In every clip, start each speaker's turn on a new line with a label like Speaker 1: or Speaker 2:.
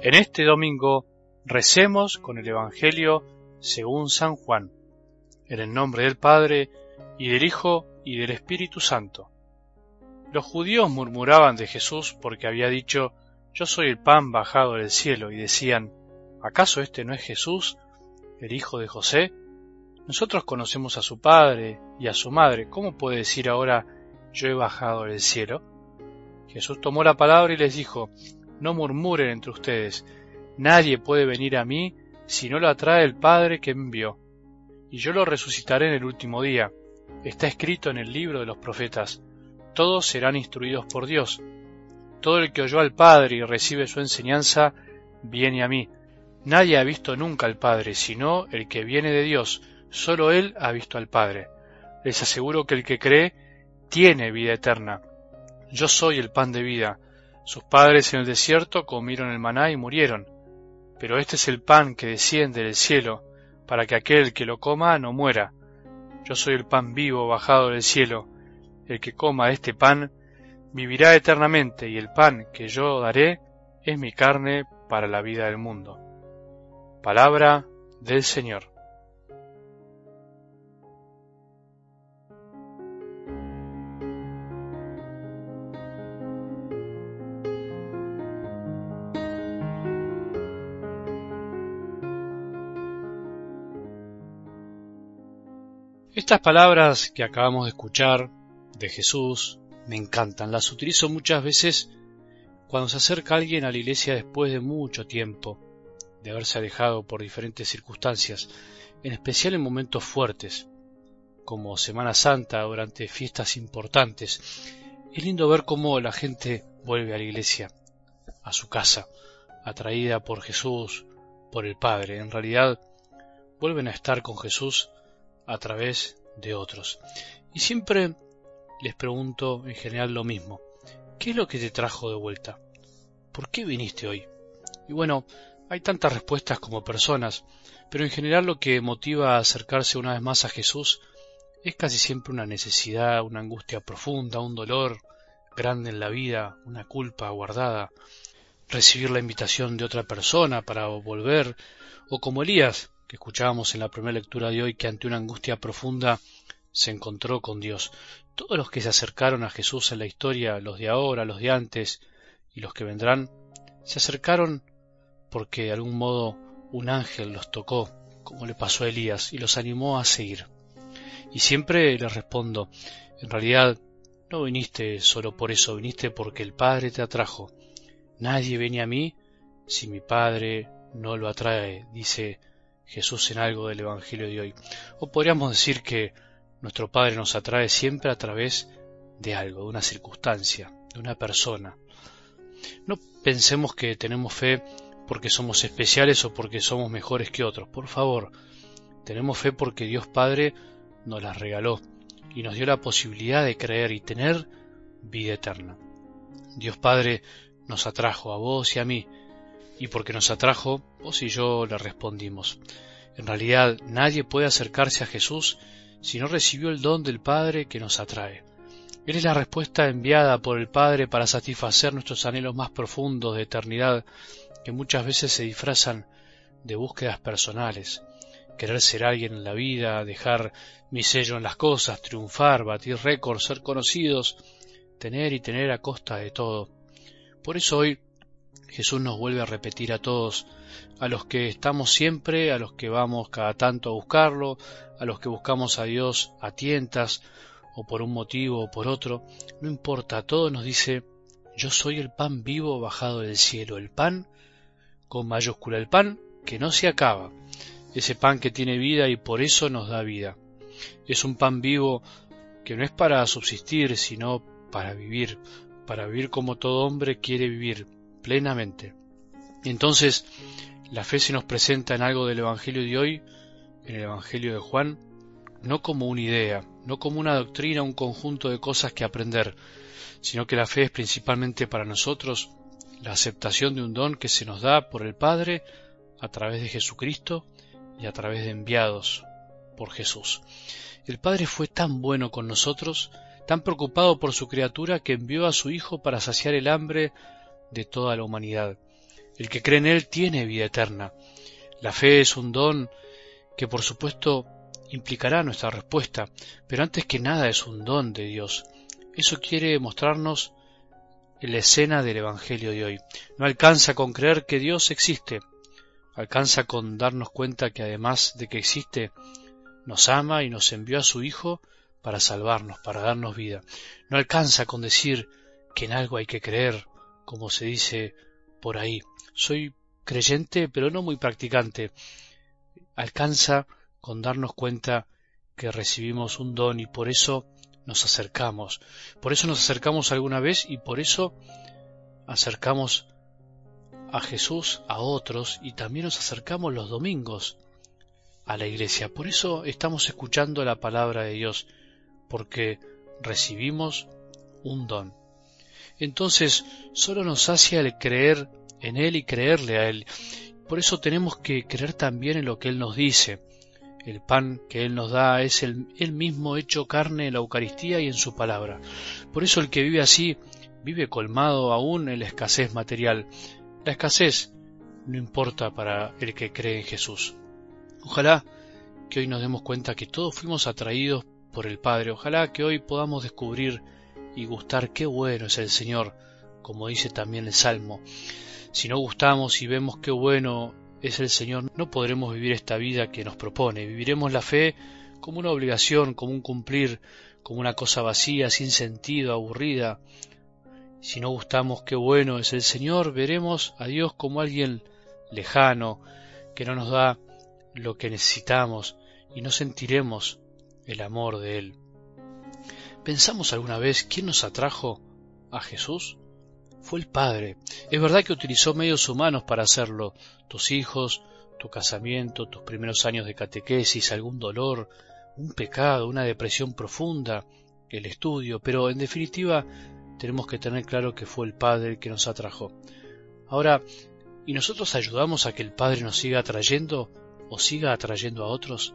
Speaker 1: En este domingo recemos con el Evangelio según San Juan, en el nombre del Padre, y del Hijo, y del Espíritu Santo. Los judíos murmuraban de Jesús porque había dicho, Yo soy el pan bajado del cielo, y decían, ¿acaso este no es Jesús, el hijo de José? Nosotros conocemos a su padre y a su madre, ¿cómo puede decir ahora, Yo he bajado del cielo? Jesús tomó la palabra y les dijo, no murmuren entre ustedes, nadie puede venir a mí si no lo atrae el Padre que envió, y yo lo resucitaré en el último día. Está escrito en el libro de los profetas, todos serán instruidos por Dios. Todo el que oyó al Padre y recibe su enseñanza, viene a mí. Nadie ha visto nunca al Padre, sino el que viene de Dios, solo Él ha visto al Padre. Les aseguro que el que cree tiene vida eterna. Yo soy el pan de vida. Sus padres en el desierto comieron el maná y murieron. Pero este es el pan que desciende del cielo, para que aquel que lo coma no muera. Yo soy el pan vivo bajado del cielo. El que coma este pan vivirá eternamente, y el pan que yo daré es mi carne para la vida del mundo. Palabra del Señor. Estas palabras que acabamos de escuchar de Jesús me encantan. Las utilizo muchas veces cuando se acerca alguien a la iglesia después de mucho tiempo de haberse alejado por diferentes circunstancias, en especial en momentos fuertes, como Semana Santa durante fiestas importantes. Es lindo ver cómo la gente vuelve a la iglesia, a su casa, atraída por Jesús, por el Padre. En realidad, vuelven a estar con Jesús a través de otros. Y siempre les pregunto en general lo mismo. ¿Qué es lo que te trajo de vuelta? ¿Por qué viniste hoy? Y bueno, hay tantas respuestas como personas, pero en general lo que motiva a acercarse una vez más a Jesús es casi siempre una necesidad, una angustia profunda, un dolor grande en la vida, una culpa guardada, recibir la invitación de otra persona para volver, o como Elías, que escuchábamos en la primera lectura de hoy, que ante una angustia profunda se encontró con Dios. Todos los que se acercaron a Jesús en la historia, los de ahora, los de antes y los que vendrán, se acercaron porque de algún modo un ángel los tocó, como le pasó a Elías, y los animó a seguir. Y siempre les respondo, en realidad no viniste solo por eso, viniste porque el Padre te atrajo. Nadie viene a mí si mi Padre no lo atrae, dice Jesús en algo del Evangelio de hoy. O podríamos decir que nuestro Padre nos atrae siempre a través de algo, de una circunstancia, de una persona. No pensemos que tenemos fe porque somos especiales o porque somos mejores que otros. Por favor, tenemos fe porque Dios Padre nos la regaló y nos dio la posibilidad de creer y tener vida eterna. Dios Padre nos atrajo a vos y a mí y porque nos atrajo, vos y yo le respondimos. En realidad nadie puede acercarse a Jesús si no recibió el don del Padre que nos atrae. Él es la respuesta enviada por el Padre para satisfacer nuestros anhelos más profundos de eternidad, que muchas veces se disfrazan de búsquedas personales. Querer ser alguien en la vida, dejar mi sello en las cosas, triunfar, batir récords, ser conocidos, tener y tener a costa de todo. Por eso hoy Jesús nos vuelve a repetir a todos, a los que estamos siempre, a los que vamos cada tanto a buscarlo, a los que buscamos a Dios a tientas, o por un motivo o por otro, no importa, a todos nos dice, yo soy el pan vivo bajado del cielo, el pan con mayúscula, el pan que no se acaba, ese pan que tiene vida y por eso nos da vida. Es un pan vivo que no es para subsistir, sino para vivir, para vivir como todo hombre quiere vivir, plenamente. Entonces, la fe se nos presenta en algo del Evangelio de hoy, en el Evangelio de Juan, no como una idea, no como una doctrina, un conjunto de cosas que aprender, sino que la fe es principalmente para nosotros la aceptación de un don que se nos da por el Padre a través de Jesucristo y a través de enviados por Jesús. El Padre fue tan bueno con nosotros, tan preocupado por su criatura, que envió a su Hijo para saciar el hambre de toda la humanidad. El que cree en Él tiene vida eterna. La fe es un don que por supuesto implicará nuestra respuesta, pero antes que nada es un don de Dios. Eso quiere mostrarnos la escena del Evangelio de hoy. No alcanza con creer que Dios existe, alcanza con darnos cuenta que además de que existe, nos ama y nos envió a su Hijo para salvarnos, para darnos vida. No alcanza con decir que en algo hay que creer, como se dice por ahí. Soy creyente, pero no muy practicante. Alcanza con darnos cuenta que recibimos un don y por eso nos acercamos. Por eso nos acercamos alguna vez y por eso acercamos a Jesús a otros y también nos acercamos los domingos a la iglesia. Por eso estamos escuchando la palabra de Dios, porque recibimos un don. Entonces, solo nos sacia el creer en Él y creerle a Él. Por eso tenemos que creer también en lo que Él nos dice. El pan que Él nos da es el, Él mismo hecho carne en la Eucaristía y en su palabra. Por eso el que vive así vive colmado aún en la escasez material. La escasez no importa para el que cree en Jesús. Ojalá que hoy nos demos cuenta que todos fuimos atraídos por el Padre. Ojalá que hoy podamos descubrir y gustar qué bueno es el Señor, como dice también el Salmo. Si no gustamos y vemos qué bueno es el Señor, no podremos vivir esta vida que nos propone. Viviremos la fe como una obligación, como un cumplir, como una cosa vacía, sin sentido, aburrida. Si no gustamos qué bueno es el Señor, veremos a Dios como alguien lejano, que no nos da lo que necesitamos y no sentiremos el amor de Él. ¿Pensamos alguna vez quién nos atrajo a Jesús? Fue el Padre. Es verdad que utilizó medios humanos para hacerlo, tus hijos, tu casamiento, tus primeros años de catequesis, algún dolor, un pecado, una depresión profunda, el estudio, pero en definitiva tenemos que tener claro que fue el Padre el que nos atrajo. Ahora, ¿y nosotros ayudamos a que el Padre nos siga atrayendo o siga atrayendo a otros?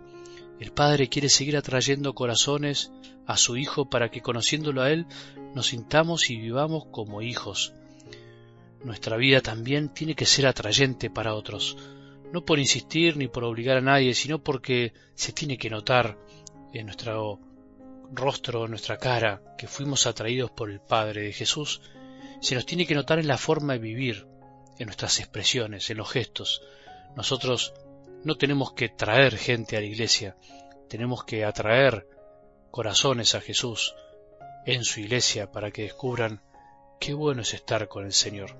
Speaker 1: El Padre quiere seguir atrayendo corazones a su Hijo para que conociéndolo a Él nos sintamos y vivamos como hijos. Nuestra vida también tiene que ser atrayente para otros, no por insistir ni por obligar a nadie, sino porque se tiene que notar en nuestro rostro, en nuestra cara, que fuimos atraídos por el Padre de Jesús, se nos tiene que notar en la forma de vivir, en nuestras expresiones, en los gestos. Nosotros no tenemos que traer gente a la iglesia, tenemos que atraer corazones a Jesús en su iglesia para que descubran qué bueno es estar con el Señor.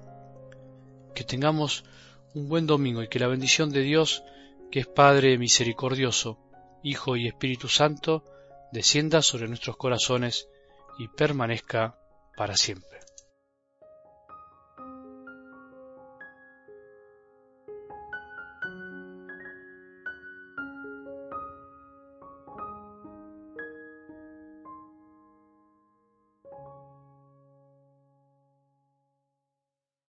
Speaker 1: Que tengamos un buen domingo y que la bendición de Dios, que es Padre misericordioso, Hijo y Espíritu Santo, descienda sobre nuestros corazones y permanezca para siempre.